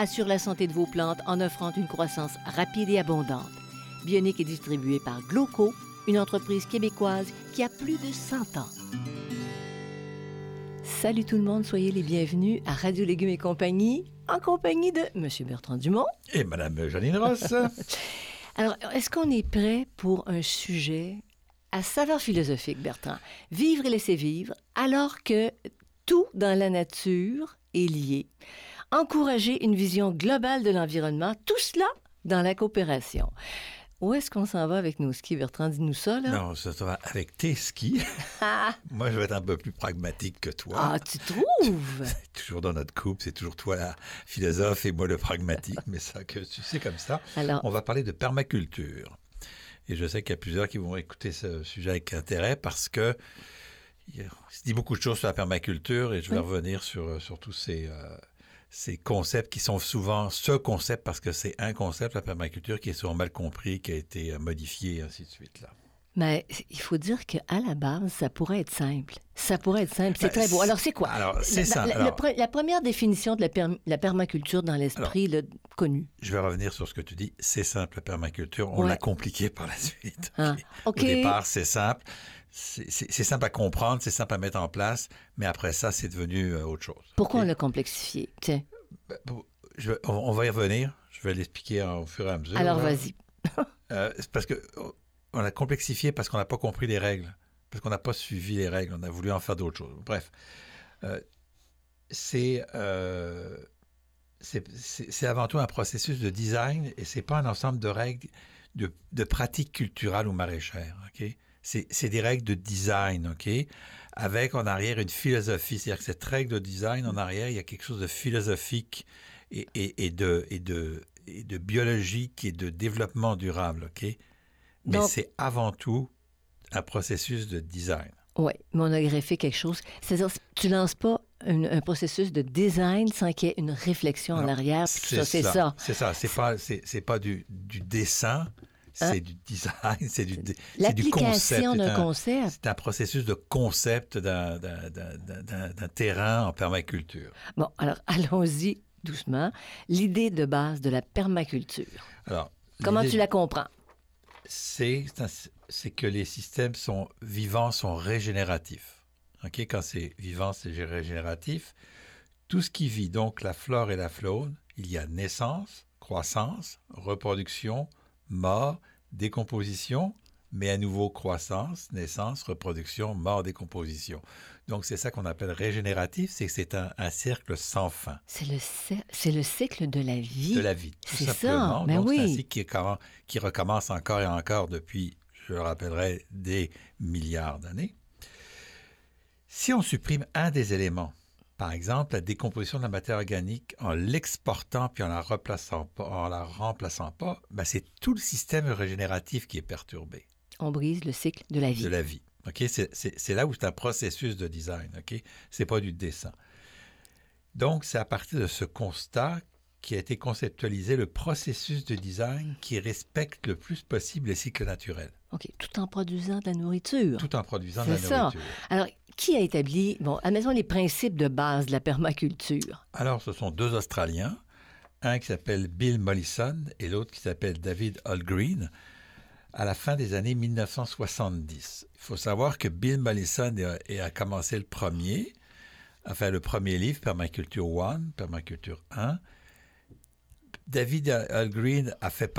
assure la santé de vos plantes en offrant une croissance rapide et abondante. Bionique est distribuée par Gloco, une entreprise québécoise qui a plus de 100 ans. Salut tout le monde, soyez les bienvenus à Radio Légumes et compagnie, en compagnie de M. Bertrand Dumont. Et Madame Janine Ross. Alors, est-ce qu'on est prêt pour un sujet à saveur philosophique, Bertrand? Vivre et laisser vivre, alors que tout dans la nature est lié. Encourager une vision globale de l'environnement, tout cela dans la coopération. Où est-ce qu'on s'en va avec nos skis, Bertrand? Dis-nous ça, là. non, ça va avec tes skis. Ah, Moi, je vais être un peu plus pragmatique que toi. ah, tu trouves? Toujours dans notre couple, c'est toujours toi la philosophe et moi le pragmatique, mais ça que tu sais comme ça. Alors, On va parler de permaculture. Et je sais qu'il y a plusieurs qui vont écouter ce sujet avec intérêt parce que il se dit beaucoup de choses sur la permaculture et je vais Oui. revenir sur, sur tous ces, euh, ces concepts qui sont souvent ce concept parce que c'est un concept, la permaculture, qui est souvent mal compris, qui a été euh, modifié, et ainsi de suite. Là. mais il faut dire qu'à la base, ça pourrait être simple. Ça pourrait être simple. C'est Ben, très beau. Alors, c'est quoi? Alors, c'est La- ça. la, Alors, le pre- la première définition de la, per- la permaculture dans l'esprit là, connu. je vais revenir sur ce que tu dis. C'est simple, la permaculture. On Ouais. l'a compliqué par la suite. Ah. Au départ, c'est simple. C'est simple à comprendre, c'est simple à mettre en place, mais après ça, c'est devenu euh, autre chose. Pourquoi on l'a complexifié? Tiens. Ben, je on, on va y revenir. Je vais l'expliquer au fur et à mesure. Alors, vas-y. Euh, c'est parce que oh, on l'a complexifié parce qu'on n'a pas compris les règles, parce qu'on n'a pas suivi les règles. On a voulu en faire d'autres choses. Bref, Euh, c'est euh, avant tout un processus de design et c'est pas un ensemble de règles de, de pratiques culturelles ou maraîchères. Ok, c'est des règles de design. Ok, avec en arrière une philosophie. C'est-à-dire que cette règle de design en arrière, il y a quelque chose de philosophique et, et- et de et de et de biologique et de développement durable. Ok, mais c'est avant tout un processus de design. Oui, mais on a greffé quelque chose. C'est-à-dire, tu lances pas un processus de design sans qu'il y ait une réflexion en arrière. C'est ça. C'est ça. C'est pas, c'est pas du, du dessin, c'est Hein? du design, c'est du, c'est du concept. C'est d'un un- concept. C'est un processus de concept d'un, terrain en permaculture. Bon, alors allons-y doucement. L'idée de base de la permaculture. Alors, Comment tu la comprends? c'est, c'est c'est que les systèmes sont vivants, sont régénératifs. Ok, Quand c'est vivant, c'est gé- régénératif. Tout ce qui vit, donc la flore et la faune, il y a naissance, croissance, reproduction, mort, décomposition, mais à nouveau croissance, naissance, reproduction, mort, décomposition. Donc c'est ça qu'on appelle régénératif, c'est que c'est un, un cercle sans fin C'est le, cer- c'est le cycle de la vie. de la vie, tout C'est ça, simplement. ben Donc c'est un oui. cycle qui, qui recommence encore et encore depuis, je le rappellerai, des milliards d'années. Si on supprime un des éléments, par exemple la décomposition de la matière organique en l'exportant puis en la replaçant pas, en la remplaçant pas, ben c'est tout le système régénératif qui est perturbé On brise le cycle de la vie. de la vie. Ok, C'est là où c'est un processus de design. Ok, C'est pas du dessin. Donc, c'est à partir de ce constat qui a été conceptualisé le processus de design qui respecte le plus possible les cycles naturels, OK, tout en produisant de la nourriture. tout en produisant de la C'est ça. nourriture. Alors, qui a établi, bon, admettons les principes de base de la permaculture? Alors, ce sont deux Australiens, un qui s'appelle Bill Mollison et l'autre qui s'appelle David Holgreen, à la fin des années 1970. Il faut savoir que Bill Mollison a, commencé le premier a fait le premier livre, Permaculture One, Permaculture 1. David Algreen a fait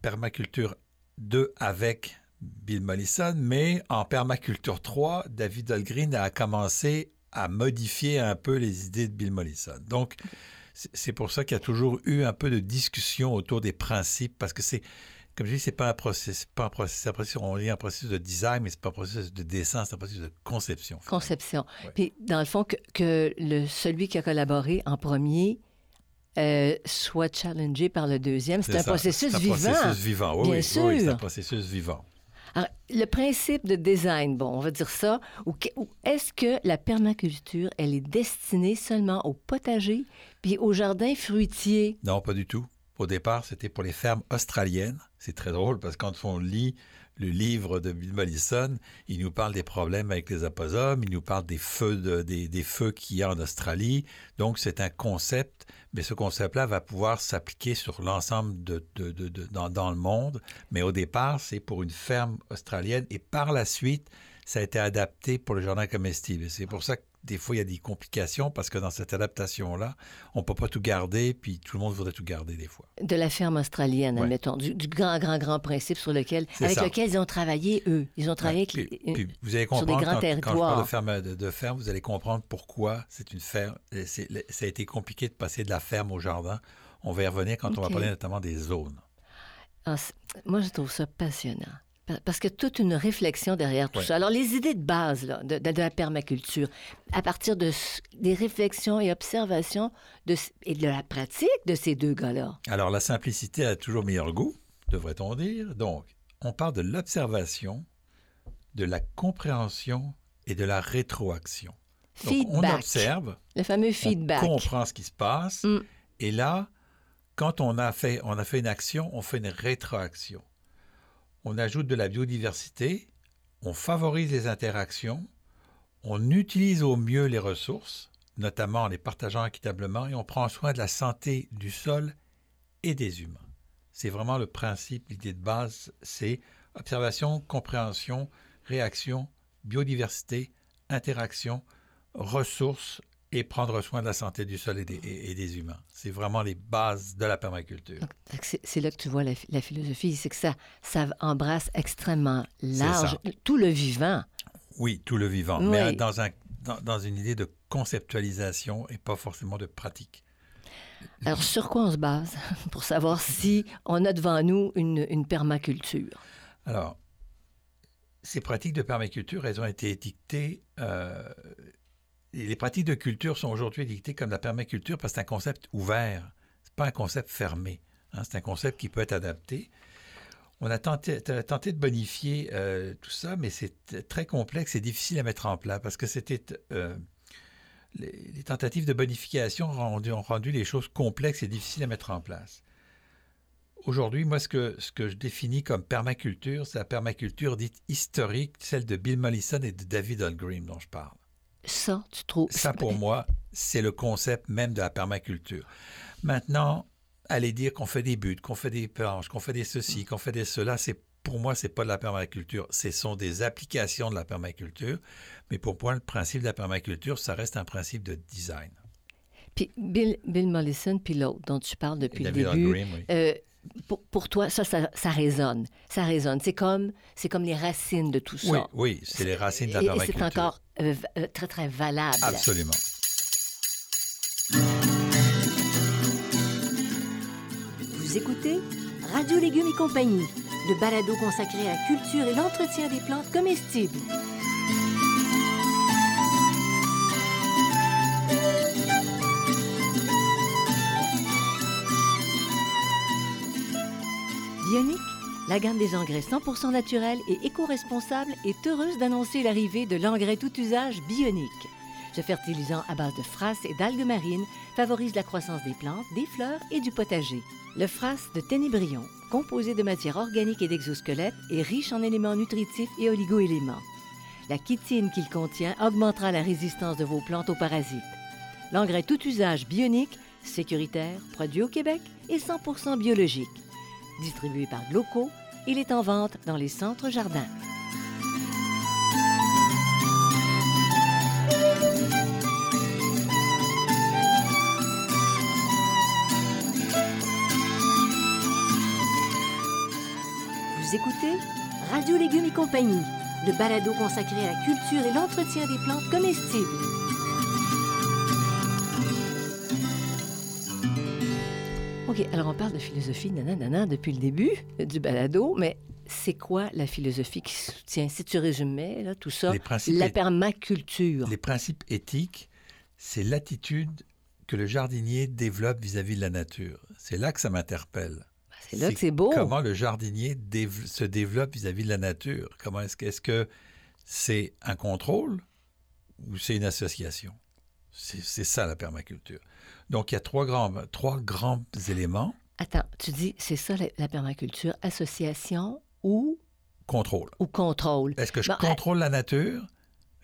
Permaculture 2 avec Bill Mollison, mais en Permaculture 3, David Algreen a commencé à modifier un peu les idées de Bill Mollison. Donc, c'est pour ça qu'il y a toujours eu un peu de discussion autour des principes, parce que c'est, comme je dis, c'est pas un processus, pas un processus, on dit un processus de design, mais c'est pas un processus de dessin, c'est un processus de conception. Conception. Puis, dans le fond, que, le, celui qui a collaboré en premier euh, soit challengé par le deuxième, c'est un, processus vivant. C'est un processus vivant, oui, Bien sûr. oui c'est un processus vivant. Alors, le principe de design, bon, on va dire ça, est-ce que la permaculture, elle est destinée seulement aux potagers puis aux jardins fruitiers? Non, pas du tout. Au départ, c'était pour les fermes australiennes. C'est très drôle parce que quand on lit le livre de Bill Mollison, il nous parle des problèmes avec les opossums, il nous parle des feux, des, feux qu'il y a en Australie. Donc, c'est un concept, mais ce concept-là va pouvoir s'appliquer sur l'ensemble de, de, de, dans, dans, le monde. Mais au départ, c'est pour une ferme australienne et par la suite, ça a été adapté pour le jardin comestible. C'est pour ça que des fois, il y a des complications parce que dans cette adaptation-là, on ne peut pas tout garder, puis tout le monde voudrait tout garder des fois. De la ferme australienne, admettons, du, grand, grand, grand principe sur lequel, avec lequel ils ont travaillé, eux. Ils ont travaillé puis, vous allez comprendre, sur des grands territoires. Quand je parle de ferme, de, ferme, vous allez comprendre pourquoi c'est une ferme. Ça a été compliqué de passer de la ferme au jardin. On va y revenir quand on va parler notamment des zones. Ah, moi, je trouve ça passionnant. Parce que toute une réflexion derrière tout ça. Alors, les idées de base de, la permaculture, à partir de, des réflexions et observations de, et de la pratique de ces deux gars-là. Alors, la simplicité a toujours meilleur goût, devrait-on dire. Donc, on parle de l'observation, de la compréhension et de la rétroaction. feedback. on observe. Le fameux feedback. On comprend ce qui se passe. Mm. Et là, quand on a, fait, on a fait une action, on fait une rétroaction on ajoute de la biodiversité, on favorise les interactions, on utilise au mieux les ressources, notamment en les partageant équitablement, et on prend soin de la santé du sol et des humains. C'est vraiment le principe, l'idée de base, c'est observation, compréhension, réaction, biodiversité, interaction, ressources et prendre soin de la santé du sol et des, humains. C'est vraiment les bases de la permaculture. C'est là que tu vois la, philosophie, c'est que ça, ça embrasse extrêmement large tout le vivant. Oui, tout le vivant, mais dans, un, dans, une idée de conceptualisation et pas forcément de pratique. Alors, sur quoi on se base pour savoir si on a devant nous une, permaculture? Alors, ces pratiques de permaculture, elles ont été étiquetées euh, les pratiques de culture sont aujourd'hui dictées comme la permaculture parce que c'est un concept ouvert, c'est pas un concept fermé. Hein. c'est un concept qui peut être adapté. On a tenté, de bonifier euh, tout ça, mais c'est très complexe et difficile à mettre en place parce que c'était euh, les, tentatives de bonification ont rendu, les choses complexes et difficiles à mettre en place. Aujourd'hui, moi, ce que, je définis comme permaculture, c'est la permaculture dite historique, celle de Bill Mollison et de David Algrim dont je parle. Ça, tu trouves? Ça, pour moi, c'est le concept même de la permaculture. Maintenant, aller dire qu'on fait des buts, qu'on fait des planches, qu'on fait des ceci, qu'on fait des cela, c'est pour moi, c'est pas de la permaculture. Ce sont des applications de la permaculture. Mais pour moi, le principe de la permaculture, ça reste un principe de design. Puis Bill, Bill Mollison, puis l'autre dont tu parles depuis le début, euh, pour, toi, ça, ça, résonne. Ça résonne. C'est comme, c'est comme les racines de tout ça. Oui, oui c'est les racines de la permaculture. Et c'est encore euh, euh, très, très valable. Absolument. Vous écoutez Radio Légumes et compagnie, le balado consacré à la culture et l'entretien des plantes comestibles. Bionic, la gamme des engrais 100% naturels et éco-responsables est heureuse d'annoncer l'arrivée de l'engrais tout usage Bionic. Ce fertilisant à base de frasse et d'algues marines favorise la croissance des plantes, des fleurs et du potager. Le frasse de Ténébrion, composé de matières organiques et d'exosquelettes, est riche en éléments nutritifs et oligo-éléments. La chitine qu'il contient augmentera la résistance de vos plantes aux parasites. L'engrais tout usage bionique, sécuritaire, produit au Québec et 100% biologique. Distribué par Gloco, il est en vente dans les centres jardins. Vous écoutez Radio Légumes et compagnie, le balado consacré à la culture et l'entretien des plantes comestibles. OK, alors on parle de philosophie, nanana, depuis le début du balado, mais c'est quoi la philosophie qui soutient, si tu résumais là, tout ça, la permaculture? Les principes éthiques, c'est l'attitude que le jardinier développe vis-à-vis de la nature. C'est là que ça m'interpelle. C'est là que c'est beau. Comment le jardinier dév- se développe vis-à-vis de la nature? Comment est-ce que est-ce que c'est un contrôle ou c'est une association? C'est ça la permaculture. Donc il y a trois grands, trois grands éléments. Attends, tu dis, c'est ça la, la permaculture, association ou, Contrôle. ou contrôle? Est-ce que je Bon, contrôle la nature?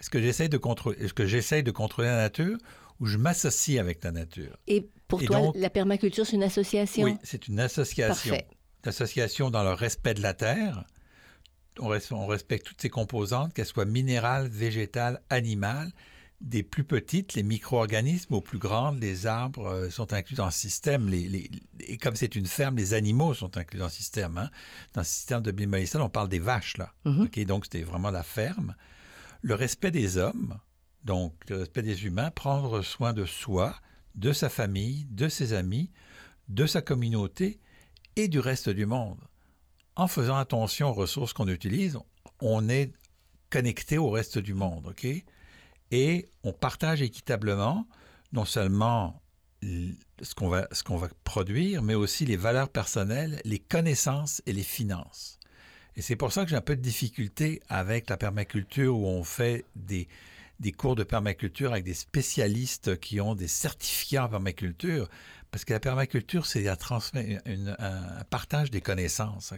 Est-ce que j'essaye de contrôler Est-ce que j'essaye de contrôler la nature ou je m'associe avec la nature? Et pour Et toi, donc- la permaculture, c'est une association? Oui, c'est une association. Parfait. Une association dans le respect de la terre. On, on respecte toutes ses composantes, qu'elles soient minérales, végétales, animales, des plus petites, les micro-organismes, aux plus grandes, les arbres euh, sont inclus dans le système. Les, les- et comme c'est une ferme, les animaux sont inclus dans le système. hein. Dans le système de Bill Mollison, on parle des vaches, là. Mhm. OK, donc, c'était vraiment la ferme. Le respect des hommes, donc le respect des humains, prendre soin de soi, de sa famille, de ses amis, de sa communauté et du reste du monde. En faisant attention aux ressources qu'on utilise, on est connecté au reste du monde, OK? Et on partage équitablement non seulement ce qu'on va, produire, mais aussi les valeurs personnelles, les connaissances et les finances. Et c'est pour ça que j'ai un peu de difficulté avec la permaculture où on fait des, cours de permaculture avec des spécialistes qui ont des certificats en permaculture, parce que la permaculture, c'est un, partage des connaissances.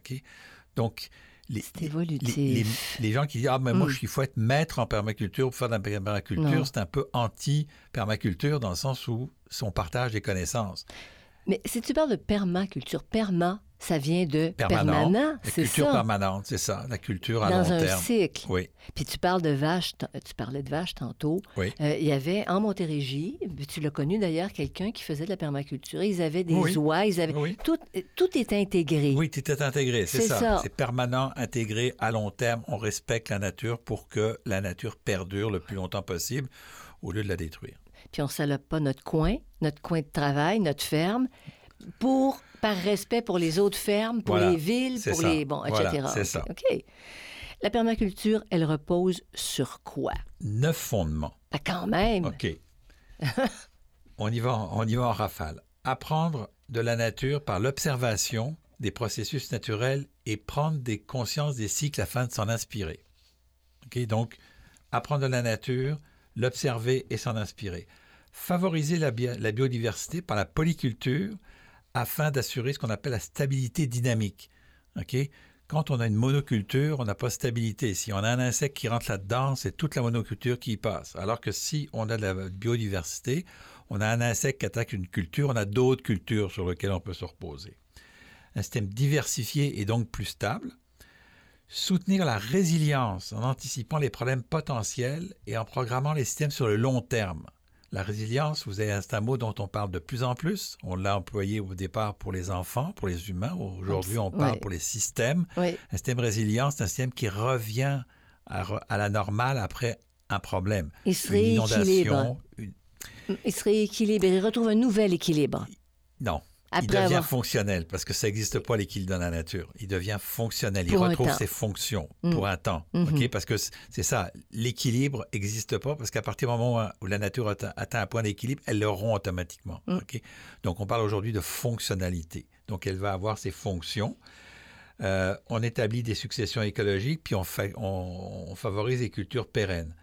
Donc, les, C'est les, évolutif. les- les gens qui disent Ah, mais moi, Mm. il faut être maître en permaculture pour faire de la permaculture, c'est un peu anti-permaculture dans le sens où on partage des connaissances. Mais si tu parles de permaculture, perma, ça vient de Permanent. c'est culture permanente, c'est ça, la culture à dans long un terme. cycle. Oui, Puis tu parles de vaches, tu parlais de vaches tantôt. oui. Euh, il y avait en Montérégie, tu l'as connu d'ailleurs, quelqu'un qui faisait de la permaculture. Ils avaient des Oui. oies, ils avaient... Oui. Tout, tout était intégré. Oui, tout est intégré, c'est C'est ça. ça. C'est permanent, intégré, à long terme. On respecte la nature pour que la nature perdure le plus longtemps possible au lieu de la détruire. Puis on salope pas notre coin, notre coin de travail, notre ferme, pour, par respect pour les autres fermes, pour Voilà, les villes, pour ça. les... Bon, Voilà, etc. c'est ça. OK. La permaculture, elle repose sur quoi? Neuf fondements. Ah, quand même! OK. on, y va, en- on y va en rafale. Apprendre de la nature par l'observation des processus naturels et prendre des consciences des cycles afin de s'en inspirer. OK? Donc, apprendre de la nature, l'observer et s'en inspirer. Favoriser la, la biodiversité par la polyculture afin d'assurer ce qu'on appelle la stabilité dynamique. OK? Quand on a une monoculture, on n'a pas de stabilité. Si on a un insecte qui rentre là-dedans, c'est toute la monoculture qui y passe. Alors que si on a de la biodiversité, on a un insecte qui attaque une culture, on a d'autres cultures sur lesquelles on peut se reposer. Un système diversifié et donc plus stable. Soutenir la résilience en anticipant les problèmes potentiels et en programmant les systèmes sur le long terme. La résilience, vous avez un mot dont on parle de plus en plus. On l'a employé au départ pour les enfants, pour les humains. Aujourd'hui, on parle pour les systèmes. Oui, Un système résilient, c'est un système qui revient à, la normale après un problème. il se Une rééquilibre. inondation. une- Il se rééquilibre. Il retrouve un nouvel équilibre. Non, il devient avoir... fonctionnel parce que ça n'existe pas l'équilibre dans la nature. Il devient fonctionnel. Il Pour retrouve ses fonctions Mm. pour un temps. Mhm. OK? Parce que c'est ça, l'équilibre n'existe pas parce qu'à partir du moment où la nature atteint, atteint un point d'équilibre, elle le rompt automatiquement. Mm. Donc on parle aujourd'hui de fonctionnalité. Donc elle va avoir ses fonctions. Euh, on établit des successions écologiques, puis on- on favorise les cultures pérennes.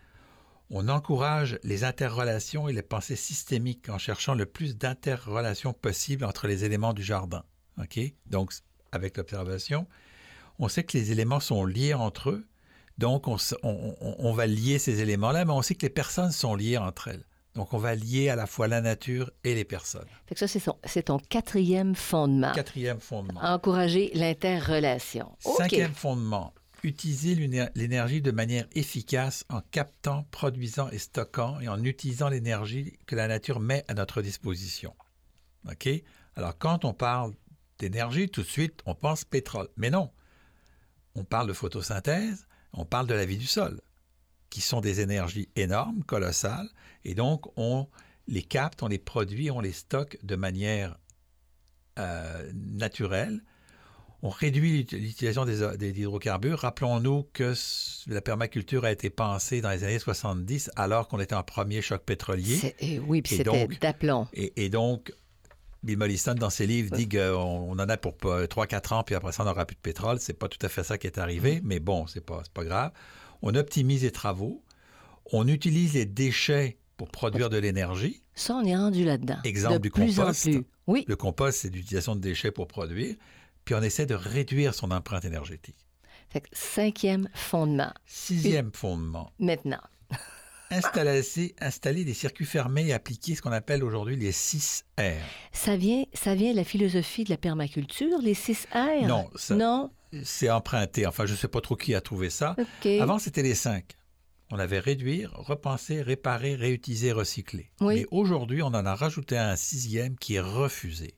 On encourage les interrelations et les pensées systémiques en cherchant le plus d'interrelations possibles entre les éléments du jardin. OK? Donc, avec l'observation, on sait que les éléments sont liés entre eux, donc on, va lier ces éléments-là, mais on sait que les personnes sont liées entre elles. Donc, on va lier à la fois la nature et les personnes. Fait que ça, c'est ton quatrième fondement. Quatrième fondement. Encourager l'interrelation. Cinquième fondement, utiliser l'éner- l'énergie de manière efficace en captant, produisant et stockant et en utilisant l'énergie que la nature met à notre disposition. OK? Alors, quand on parle d'énergie, tout de suite, on pense pétrole. Mais non. on parle de photosynthèse, on parle de la vie du sol, qui sont des énergies énormes, colossales, et donc on les capte, on les produit, on les stocke de manière euh, naturelle. On réduit l'utilisation des, hydrocarbures. Rappelons-nous que la permaculture a été pensée dans les années 70 alors qu'on était en premier choc pétrolier. Et, oui, puis c'était d'aplomb. Et, et, donc, Bill Mollison, dans ses livres, dit qu'on en a pour 3-4 ans, puis après ça, on n'aura plus de pétrole. C'est pas tout à fait ça qui est arrivé, mm. mais bon, c'est pas, pas grave. On optimise les travaux. On utilise les déchets pour produire de l'énergie. Ça, on est rendu là-dedans. Exemple du plus compost. En plus. Oui. Le compost, c'est l'utilisation de déchets pour produire. Puis on essaie de réduire son empreinte énergétique. Fait cinquième fondement. Sixième fondement. Maintenant. installer, installer des circuits fermés et appliquer ce qu'on appelle aujourd'hui les 6 R. Ça vient, ça vient de la philosophie de la permaculture, les 6 R? Non. non? C'est emprunté. Enfin, je ne sais pas trop qui a trouvé ça. Avant, c'était les 5. On avait réduire, repenser, réparer, réutiliser, recycler. Mais aujourd'hui, on en a rajouté un sixième qui est refusé.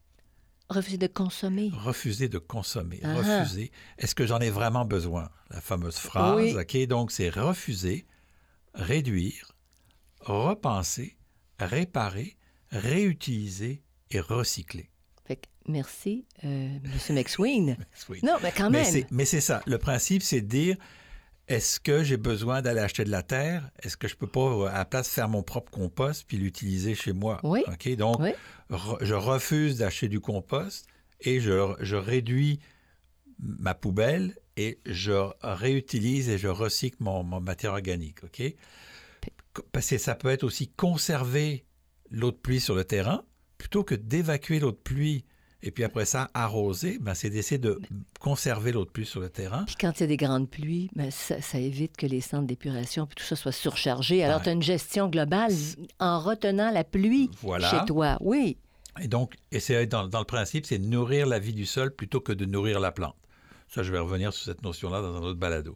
Refuser de consommer. Refuser de consommer. Ah. Refuser. Est-ce que j'en ai vraiment besoin? La fameuse phrase. OK, donc c'est refuser, réduire, repenser, réparer, réutiliser et recycler. merci, euh, M. McSween. non, mais quand même. Mais c'est ça. Le principe, c'est de dire est-ce que j'ai besoin d'aller acheter de la terre? Est-ce que je peux pas, à la place, faire mon propre compost puis l'utiliser chez moi? Oui. OK? Donc, je refuse d'acheter du compost et je, je, réduis ma poubelle et je réutilise et je recycle mon, mon matière organique. OK? Parce que ça peut être aussi conserver l'eau de pluie sur le terrain plutôt que d'évacuer l'eau de pluie et puis après ça, arroser, ben, c'est d'essayer de conserver l'eau de pluie sur le terrain. Puis quand il y a des grandes pluies, ben, ça, évite que les centres d'épuration puis tout ça soit surchargé. Alors, tu as une gestion globale en retenant la pluie chez toi. Oui. Et donc, essayer dans, dans le principe, c'est nourrir la vie du sol plutôt que de nourrir la plante. Ça, je vais revenir sur cette notion-là dans un autre balado.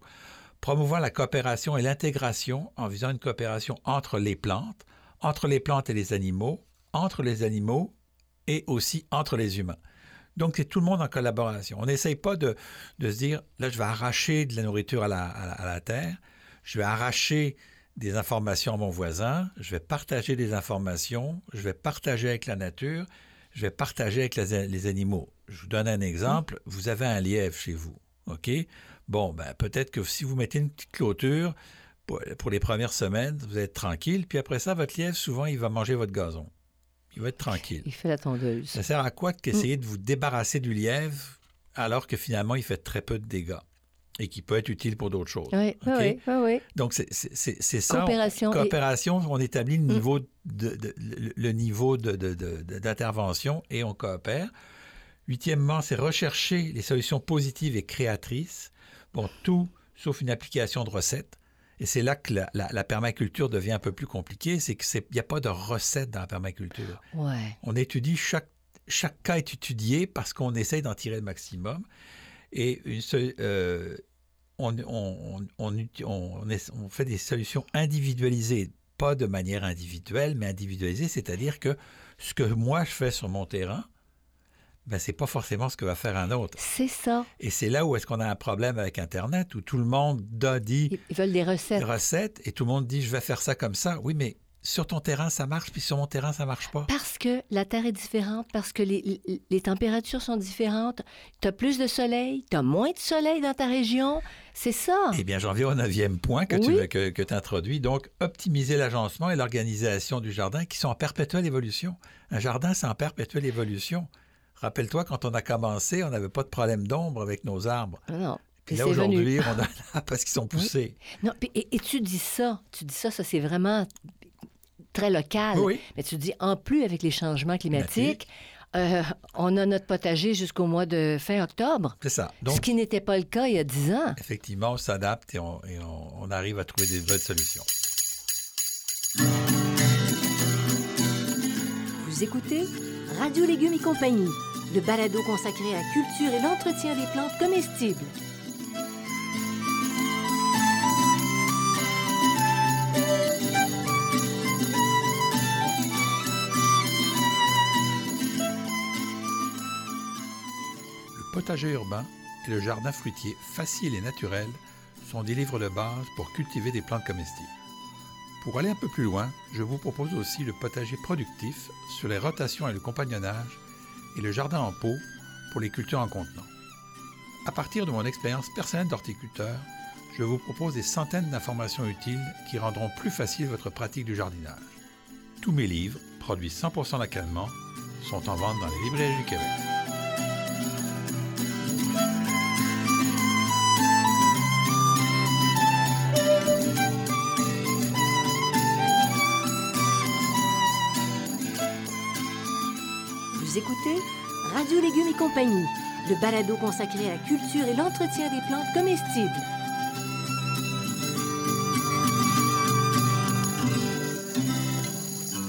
Promouvoir la coopération et l'intégration en visant une coopération entre les plantes, entre les plantes et les animaux, entre les animaux et aussi entre les humains. Donc, c'est tout le monde en collaboration. On n'essaye pas de, se dire, là, je vais arracher de la nourriture à la, terre, je vais arracher des informations à mon voisin, je vais partager des informations, je vais partager avec la nature, je vais partager avec les, animaux. Je vous donne un exemple. Vous avez un lièvre chez vous, OK? Bon, ben, peut-être que si vous mettez une petite clôture, pour, pour les premières semaines, vous êtes tranquille, puis après ça, votre lièvre, souvent, il va manger votre gazon il va être tranquille. Il fait la tondeuse. Ça sert à quoi d'essayer de vous débarrasser du lièvre alors que finalement, il fait très peu de dégâts et qui peut être utile pour d'autres choses. Oui, oui, oui, Donc, c'est ça. Coopération. On, coopération, on établit le mm. niveau de, le niveau d'intervention et on coopère. Huitièmement, c'est rechercher les solutions positives et créatrices. Bon, tout sauf une application de recettes. Et c'est là que la, permaculture devient un peu plus compliquée, c'est qu'il n'y a pas de recette dans la permaculture. Ouais. On étudie, chaque, chaque cas est étudié parce qu'on essaye d'en tirer le maximum. Et une euh, on, on, on, on, fait des solutions individualisées, pas de manière individuelle, mais individualisée, c'est-à-dire que ce que moi je fais sur mon terrain, ben, c'est pas forcément ce que va faire un autre. C'est ça. Et c'est là où est-ce qu'on a un problème avec Internet, où tout le monde dit... Ils veulent des recettes. Des recettes, et tout le monde dit, je vais faire ça comme ça. Oui, mais sur ton terrain, ça marche, puis sur mon terrain, ça marche pas. Parce que la Terre est différente, parce que les, les, températures sont différentes. Tu as plus de soleil, tu as moins de soleil dans ta région. C'est ça. Eh bien, j'en viens au neuvième point que tu que, que introduis. Donc, optimiser l'agencement et l'organisation du jardin qui sont en perpétuelle évolution. Un jardin, c'est en perpétuelle évolution. Rappelle-toi, quand on a commencé, on n'avait pas de problème d'ombre avec nos arbres. Ah non. Puis là, aujourd'hui, on a parce qu'ils sont poussés. Non, et, tu dis ça, tu dis ça, ça c'est vraiment très local. Oui. Mais tu dis, en plus, avec les changements climatiques, euh, on a notre potager jusqu'au mois de fin octobre. C'est ça. Ce qui n'était pas le cas il y a 10 ans. Effectivement, on s'adapte et, on, on, arrive à trouver des bonnes solutions. Vous écoutez Radio Légumes et compagnie le balado consacré à la culture et l'entretien des plantes comestibles. Le potager urbain et le jardin fruitier facile et naturel sont des livres de base pour cultiver des plantes comestibles. Pour aller un peu plus loin, je vous propose aussi le potager productif sur les rotations et le compagnonnage et le jardin en pot pour les cultures en contenant. À partir de mon expérience personnelle d'horticulteur, je vous propose des centaines d'informations utiles qui rendront plus facile votre pratique du jardinage. Tous mes livres, produits 100% localement, sont en vente dans les librairies du Québec. Radio Légumes et compagnie, le balado consacré à la culture et l'entretien des plantes comestibles.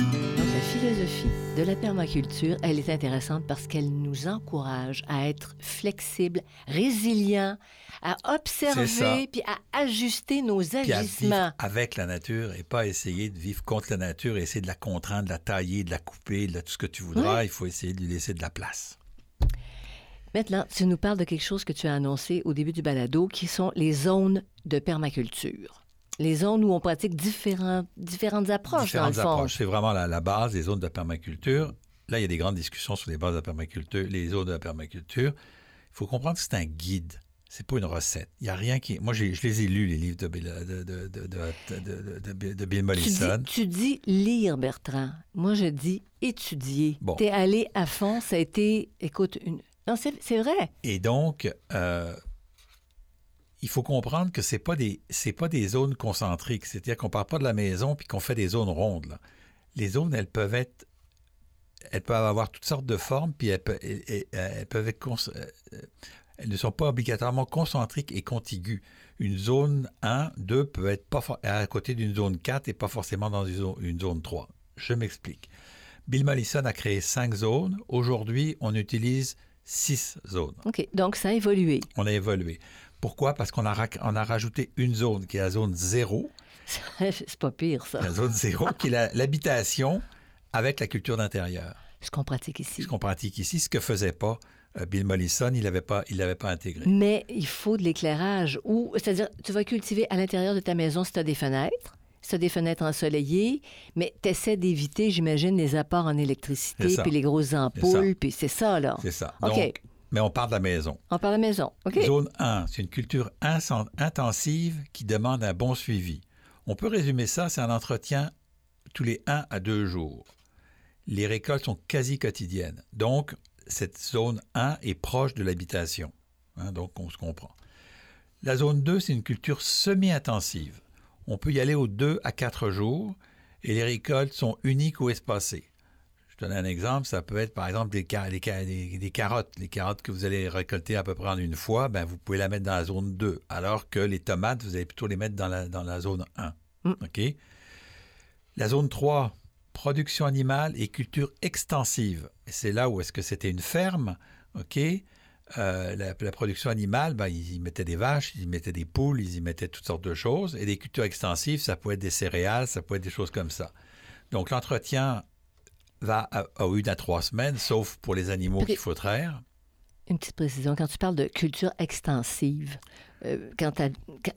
Donc, la philosophie de la permaculture, elle est intéressante parce qu'elle nous encourage à être flexibles, résilients, à observer puis à ajuster nos Puis à vivre agissements. avec la nature et pas essayer de vivre contre la nature et essayer de la contraindre, de la tailler, de la couper, de la- tout ce que tu voudras. Il faut essayer de lui laisser de la place. Maintenant, tu nous parles de quelque chose que tu as annoncé au début du balado, qui sont les zones de permaculture. Les zones où on pratique différents, différentes approches, Différentes dans le fond. approches. C'est vraiment la, la base des zones de permaculture. Là, il y a des grandes discussions sur les bases de la permaculture, les zones de la permaculture. Il faut comprendre que c'est un guide. C'est pas une recette. Il y a rien qui. Moi, je les ai lus, les livres de Bill, de, de, de, Bill Tu Mollison. dis, tu dis lire, Bertrand. Moi, je dis étudier. Bon. T'es allé à fond, ça a été, écoute, une... Non, c'est vrai. Et donc, euh, il faut comprendre que c'est pas des pas des zones concentriques. C'est-à-dire qu'on part pas de la maison puis qu'on fait des zones rondes. Les zones, elles peuvent être elles peuvent avoir toutes sortes de formes, puis elles, elles peuvent euh, euh, elles ne sont pas obligatoirement concentriques et contiguës. Une zone 1, 2 peut être pas à côté d'une zone 4 et pas forcément dans une zone, une zone 3. Je m'explique. Bill Mollison a créé cinq zones. Aujourd'hui, on utilise six zones OK. Donc, ça a évolué. on a évolué. Pourquoi? Parce qu'on a, on a rajouté une zone qui est la zone zéro, c'est pas pire, ça. la zone zéro, qui est l'habitation avec la culture d'intérieur. Ce qu'on pratique ici. Ce qu'on pratique ici, ce que faisait pas euh, Bill Mollison, il l'avait pas, il l'avait pas intégré. Mais il faut de l'éclairage. Ou, c'est-à-dire, tu vas cultiver à l'intérieur de ta maison si tu as des fenêtres, as des fenêtres ensoleillées, mais tu essaies d'éviter, j'imagine, les apports en électricité, C'est puis les grosses ampoules, puis c'est ça, là. C'est ça. OK. Donc, mais on parle de la maison. On parle de la maison. OK. Zone 1, c'est une culture intensive qui demande un bon suivi. On peut résumer ça, c'est un entretien tous les 1 à 2 jours. Les récoltes sont quasi quotidiennes. Donc, cette zone 1 est proche de l'habitation. Hein, donc, on se comprend. La zone 2, c'est une culture semi-intensive. On peut y aller aux 2 à 4 jours et les récoltes sont uniques ou espacées. Je donne un exemple, ça peut être par exemple des, ca- des ca- des- des carottes. Les carottes que vous allez récolter à peu près en une fois, ben, vous pouvez la mettre dans la zone 2, alors que les tomates, vous allez plutôt les mettre dans la, dans la zone 1. Mm. OK? La zone 3, production animale et culture extensive. C'est là où est-ce que c'était une ferme, OK? Euh, la, la production animale, ben, ils y mettaient des vaches, ils y mettaient des poules, ils y mettaient toutes sortes de choses. Et des cultures extensives, ça peut être des céréales, ça peut être des choses comme ça. Donc l'entretien va à, à une à trois semaines, sauf pour les animaux qu'il faut traire. Une petite précision. Quand tu parles de culture extensive, euh, quand,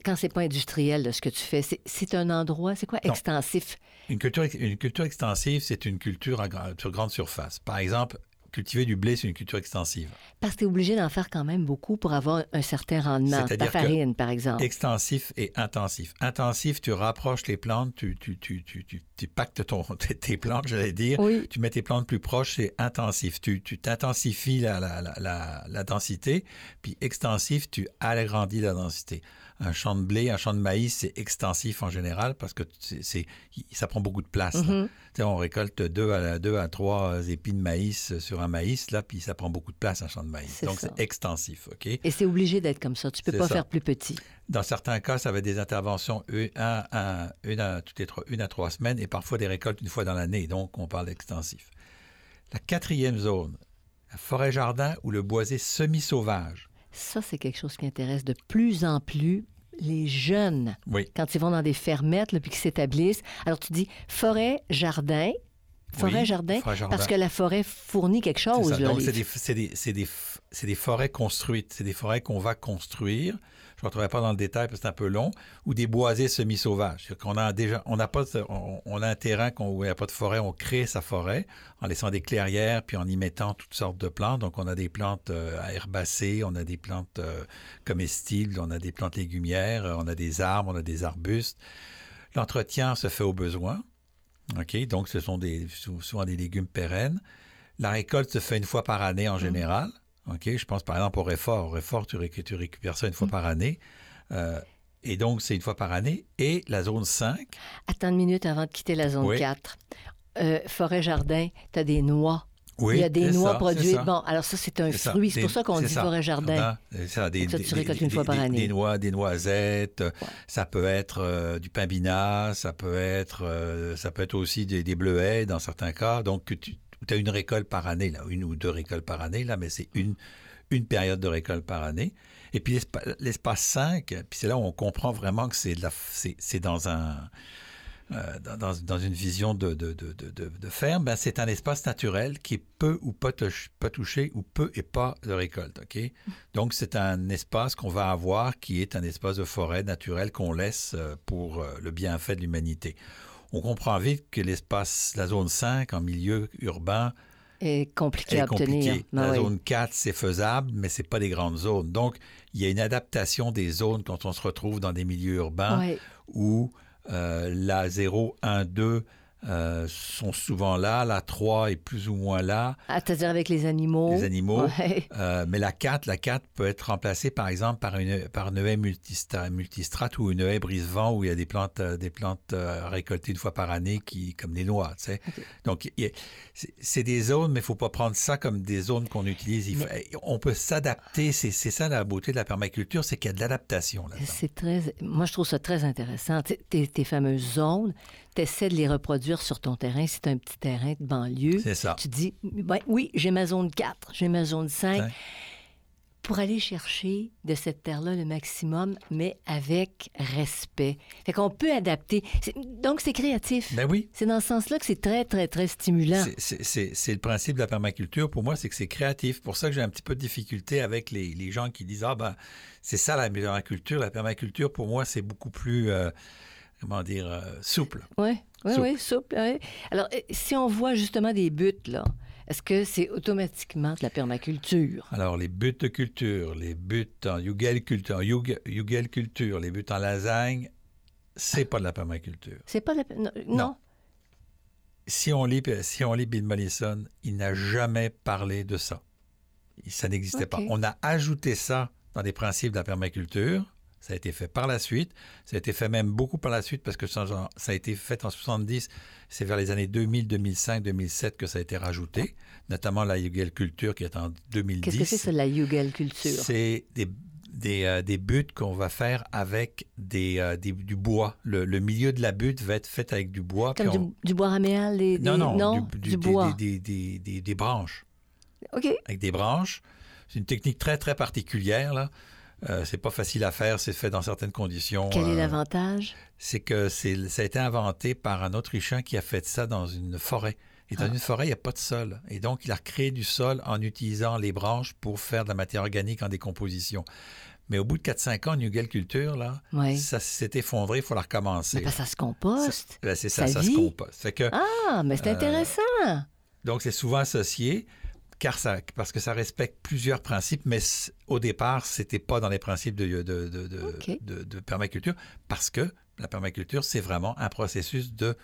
quand, c'est pas industriel de ce que tu fais, c'est- un endroit, c'est quoi Non. extensif? Une culture, une culture extensive, c'est une culture à sur grande surface. Par exemple, cultiver du blé, c'est une culture extensive. Parce que tu es obligé d'en faire quand même beaucoup pour avoir un certain rendement. Ta farine, par exemple. Extensif et intensif. Intensif, tu rapproches les plantes, tu, tu, tu, tu, pactes ton, tes, tes plantes, j'allais dire. Oui. Tu mets tes plantes plus proches, c'est intensif. Tu tu t'intensifies la, la, la, la densité, puis extensif, tu agrandis la densité. Un champ de blé, un champ de maïs, c'est extensif en général parce que c'est, ça prend beaucoup de place. Mhm. Sais, on récolte deux à, deux à trois épis de maïs sur un maïs, là, puis ça prend beaucoup de place, un champ de maïs. Donc, c'est extensif, OK? Et c'est obligé d'être comme ça. Tu peux C'est pas ça. faire plus petit. Dans certains cas, ça va être des interventions une, un- un- une à, toutes les trois, une à trois semaines et parfois des récoltes une fois dans l'année. Donc, on parle d'extensif. La quatrième zone, la forêt-jardin ou le boisé semi-sauvage. Ça, c'est quelque chose qui intéresse de plus en plus les jeunes Oui. quand ils vont dans des fermettes là, puis qu'ils s'établissent. Alors, tu dis forêt, jardin. Forêt, Oui, jardin, parce que la forêt fournit quelque chose. là, Donc, les- c'est des, c'est des- c'est des f- c'est des forêts construites, c'est des forêts qu'on va construire. Je ne rentrerai pas dans le détail parce que c'est un peu long, ou des boisés semi-sauvages. On a déjà, on n'a pas, on, a un terrain où il n'y a pas de forêt, on crée sa forêt en laissant des clairières puis en y mettant toutes sortes de plantes. Donc on a des plantes euh, herbacées, on a des plantes euh, comestibles, on a des plantes légumières, on a des arbres, on a des arbustes. L'entretien se fait au besoin. OK? Donc, ce sont des, souvent des légumes pérennes. La récolte se fait une fois par année en mmh. OK? Je pense par exemple au réfort. Au réfort, tu, récupères ça une fois mmh. par année. Euh, et donc, c'est une fois par année. Et la zone 5. Attends une minute avant de quitter la zone 4. Euh, Forêt-jardin, tu as des noix il y a des noix produites. Bon, alors ça, c'est un fruit. C'est pour ça qu'on dit forêt-jardin. Ça, des, ça, tu récoltes une fois par année. Des noix, des noisettes. Ça peut être euh, du pimbina. Ça peut être, euh, ça peut être aussi des, bleuets dans certains cas. Donc, tu as une récolte par année, là, une ou deux récoltes par année, là, mais c'est une, une période de récolte par année. Et puis l'espace 5, puis c'est là où on comprend vraiment que c'est dans un euh, dans, une vision de, de, de, de ferme, ben c'est un espace naturel qui peut ou pas, pas touché ou peu et pas de récolte. Donc, c'est un espace qu'on va avoir qui est un espace de forêt naturelle qu'on laisse euh, pour euh, le bienfait de l'humanité. On comprend vite que l'espace, la zone 5 en milieu urbain, est compliqué à obtenir. Ben la zone 4, c'est faisable, mais c'est pas des grandes zones. Donc, il y a une adaptation des zones quand on se retrouve dans des milieux urbains où euh, la 0, 1, 2 euh, sont souvent là. La 3 est plus ou moins là. Ah, c'est-à-dire avec les animaux. Les animaux. Euh, mais la 4, la 4 peut être remplacée par exemple par une, par une haie multistrate, ou une haie brise-vent où il y a des plantes, euh, des plantes récoltées une fois par année qui, comme des noix. Tu sais. Donc, c'est des zones, mais il ne faut pas prendre ça comme des zones qu'on utilise. On peut s'adapter. C'est ça la beauté de la permaculture, c'est qu'il y a de l'adaptation là C'est très. Moi, je trouve ça très intéressant. Tes, tes fameuses zones, tu essaies de les reproduire sur ton terrain. C'est un petit terrain de banlieue. C'est ça. Tu dis, ben, oui, j'ai ma zone 4, j'ai ma zone 5. Pour aller chercher de cette terre-là le maximum, mais avec respect. Fait qu'on peut adapter. Donc, c'est créatif. Ben oui. C'est dans ce sens-là que c'est très, très, très stimulant. C'est le principe de la permaculture. Pour moi, c'est que c'est créatif. pour ça que j'ai un petit peu de difficulté avec les, les gens qui disent Ah, ben, c'est ça la permaculture. La permaculture, pour moi, c'est beaucoup plus. Euh, comment dire, euh, souple. Oui, oui, oui, souple. Alors, euh, si on voit justement des buts, là, est-ce que c'est automatiquement de la permaculture? Alors, les buts de culture, les buts en culture, culture, les buts en lasagne, c'est pas de la permaculture. C'est pas de la... Non. Si on, lit, si on lit Bill Mollison, il n'a jamais parlé de ça. Ça n'existait pas. On a ajouté ça dans les principes de la permaculture, ça a été fait par la suite. Ça a été fait même beaucoup par la suite parce que ça, a été fait en 70. C'est vers les années 2000, 2005, 2007 que ça a été rajouté, notamment la Yugel Culture qui est en 2010. Qu'est-ce que c'est la Yugel Culture? C'est des, des, euh, des, buts qu'on va faire avec des, euh, du bois. Le, milieu de la butte va être fait avec du bois. Comme du, bois raméal? Des, non, non, du, bois. Des, des, branches. OK. Avec des branches. C'est une technique très, très particulière, là. Euh, c'est pas facile à faire, c'est fait dans certaines conditions. Quel est euh, l'avantage? C'est que c'est, ça a été inventé par un Autrichien qui a fait ça dans une forêt. Et dans ah. une forêt, il n'y a pas de sol. Et donc, il a créé du sol en utilisant les branches pour faire de la matière organique en décomposition. Mais au bout de 4-5 ans, New Culture, là, ça s'est effondré, il faut la recommencer. Mais ça se composte. Ben, c'est ça, ça, se composte. que, ah, mais c'est euh, intéressant. Donc, c'est souvent associé car ça, parce que ça respecte plusieurs principes, mais au départ, c'était pas dans les principes de, de, de, permaculture, parce que la permaculture, c'est vraiment un processus de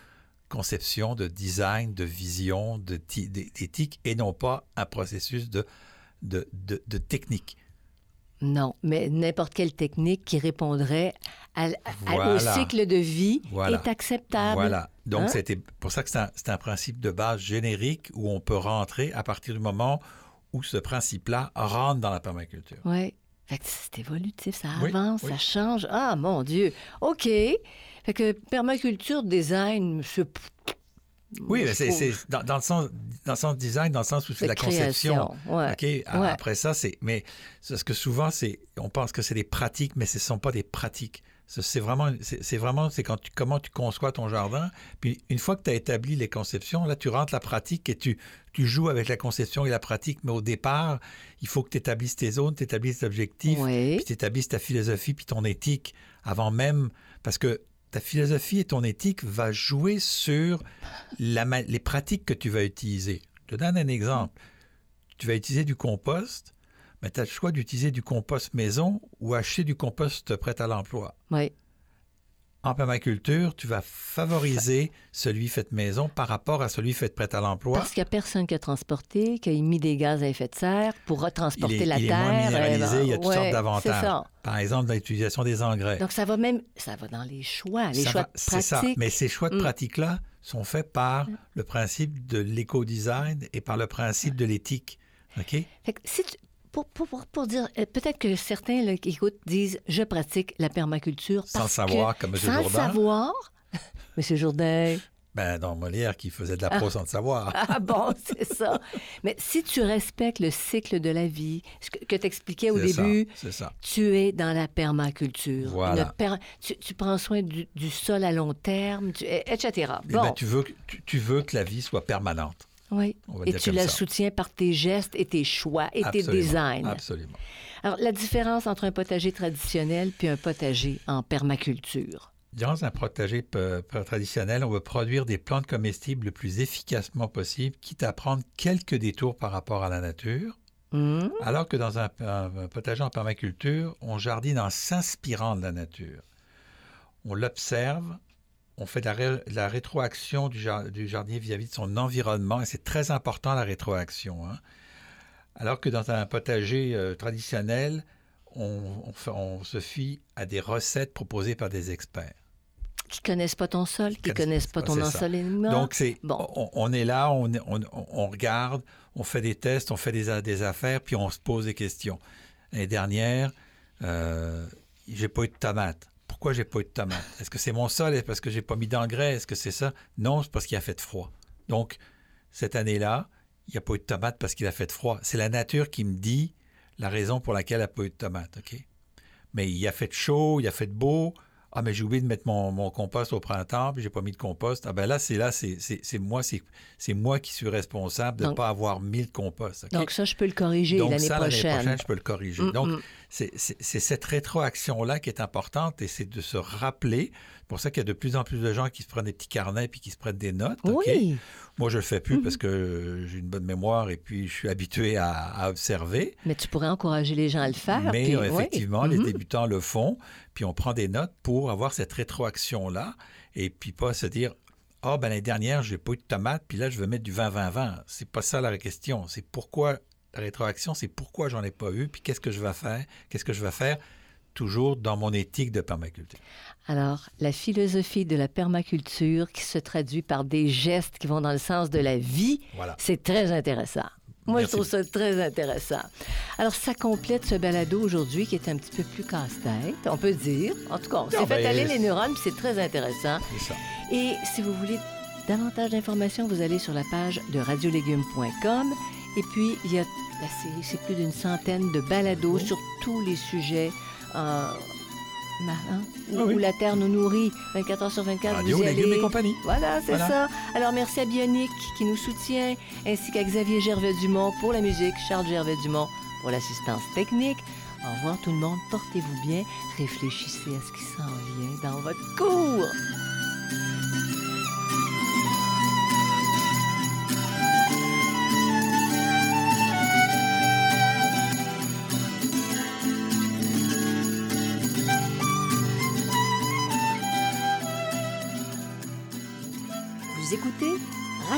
conception, de design, de vision, d'éthique, et non pas un processus de, de, technique. Non, mais n'importe quelle technique qui répondrait au cycle de vie est acceptable. Voilà. Donc, hein? c'était pour ça que c'est un, principe de base générique où on peut rentrer à partir du moment où ce principe-là rentre dans la permaculture. Oui. c'est évolutif, ça avance, ça change. Ah, mon Dieu. OK. Fait que permaculture, design, oui, c'est dans, dans, le sens, dans le sens design, dans le sens où c'est la conception. OK? Après ça, c'est. Mais ce que souvent, c'est. On pense que c'est des pratiques, mais ce ne sont pas des pratiques. C'est vraiment, c'est vraiment, c'est quand tu, comment tu conçois ton jardin. Puis une fois que tu as établi les conceptions, là, tu rentres la pratique et tu, tu joues avec la conception et la pratique. Mais au départ, il faut que tu établisses tes zones, tu établisses tes objectifs, Oui. puis tu établisses ta philosophie puis ton éthique avant même. Parce que ta philosophie et ton éthique va jouer sur la les pratiques que tu vas utiliser. Je te donne un exemple. Tu vas utiliser du compost, mais tu as le choix d'utiliser du compost maison ou acheter du compost prêt à l'emploi. Oui. En permaculture, tu vas favoriser celui fait maison par rapport à celui fait prêt à l'emploi. Parce qu'il n'y a personne qui a transporté, qui a émis des gaz à effet de serre pour retransporter il est, la il est terre. moins minéralisé, euh, il y a toutes ouais, sortes d'avantages. ça. Par exemple, dans l'utilisation des engrais. Donc, ça va même, ça va dans les choix, les Ça choix va- ça. Mais ces choix de Mm. pratique-là sont faits par le principe de l'éco-design et par le principe de l'éthique. OK? Fait que si tu- pour, pour, pour, pour dire, euh, peut-être que certains là, qui écoutent disent je pratique la permaculture Sans parce savoir, que, comme M. sans Jourdain. savoir, Monsieur Jourdain, Ben, dans Molière, qui faisait de la prose sans le savoir. ah bon, c'est ça. Mais si tu respectes le cycle de la vie, ce que, tu expliquais au C'est ça, début, C'est ça. tu es dans la permaculture. Voilà. Per- tu, tu prends soin du, du sol à long terme, tu- etc. Eh Bon, ben, tu, veux, tu veux que la vie soit permanente. Oui. Et tu la ça. soutiens par tes gestes et tes choix et tes Absolument. designs. Absolument. Alors, la différence entre un potager traditionnel puis un potager en permaculture? Dans un potager traditionnel, on veut produire des plantes comestibles le plus efficacement possible, quitte à prendre quelques détours par rapport à la nature. Hmm? Alors que dans un, un potager en permaculture, on jardine en s'inspirant de la nature. On l'observe, on fait de la, ré- de la rétroaction du, du jardinier vis-à-vis de son environnement, et c'est très important la rétroaction. hein. Alors que dans un potager euh, traditionnel, on, on fait- on se fie à des recettes proposées par des experts. Qui connaissent pas ton sol, qui connaissent connaissent pas pas, ton ensoleillement. Donc, c'est, Bon. on, on est là, on, regarde, on fait des tests, on fait des affaires, puis on se pose des questions. L'année dernière, euh, j'ai pas eu de tomates. Pourquoi j'ai pas eu de tomates? Est-ce que c'est mon sol? Est-ce parce que j'ai pas mis d'engrais? Est-ce que c'est ça? Non, c'est parce qu'il a fait froid. Donc, cette année-là, il n'y a pas eu de tomates parce qu'il a fait froid. C'est la nature qui me dit la raison pour laquelle il n'y a pas eu de tomates? Mais il a fait chaud, il a fait beau. Ah, mais j'ai oublié de mettre mon, mon compost au printemps, puis j'ai pas mis de compost. Ah ben là, c'est là, c'est moi, c'est moi qui suis responsable de ne pas avoir mis le compost. Donc, ça, je peux le corriger Donc l'année ça, prochaine. je peux le corriger. Mm, Donc, mm. c'est cette rétroaction-là qui est importante et c'est de se rappeler. C'est pour ça qu'il y a de plus en plus de gens qui se prennent des petits carnets puis qui se prennent des notes. Oui. Moi, je le fais plus Mhm. parce que j'ai une bonne mémoire et puis je suis habitué à, à observer. Mais tu pourrais encourager les gens à le faire. Mais puis- oui. effectivement, les Mhm. débutants le font, puis on prend des notes pour avoir cette rétroaction-là, et puis pas se dire Ah, ben l'année dernière, j'ai pas eu de tomates, puis là, je veux mettre du 20-20-20. C'est pas ça la question. C'est pourquoi la rétroaction, c'est pourquoi j'en ai pas eu, puis qu'est-ce que je vais faire, qu'est-ce que je vais faire, toujours dans mon éthique de permaculture. Alors, la philosophie de la permaculture qui se traduit par des gestes qui vont dans le sens de la vie, Voilà. c'est très intéressant. Moi, Merci je trouve ça très intéressant. Alors, ça complète ce balado aujourd'hui qui est un petit peu plus casse-tête, on peut dire. En tout cas, on s'est Non, fait ben, aller les neurones, c'est très intéressant. Ça. Et si vous voulez davantage d'informations, vous allez sur la page de radiolégumes.com. Et puis, il y a la série, c'est plus d'une centaine de balados sur tous les sujets euh, marins, où, Ah oui. où la Terre nous nourrit 24 heures sur 24. Radio, vous y allez. et compagnie. Voilà, c'est Voilà. ça. Alors, merci à Bionic qui nous soutient, ainsi qu'à Xavier Gervais-Dumont pour la musique, Charles Gervais-Dumont pour l'assistance technique. Au revoir tout le monde, portez-vous bien, réfléchissez à ce qui s'en vient dans votre cours.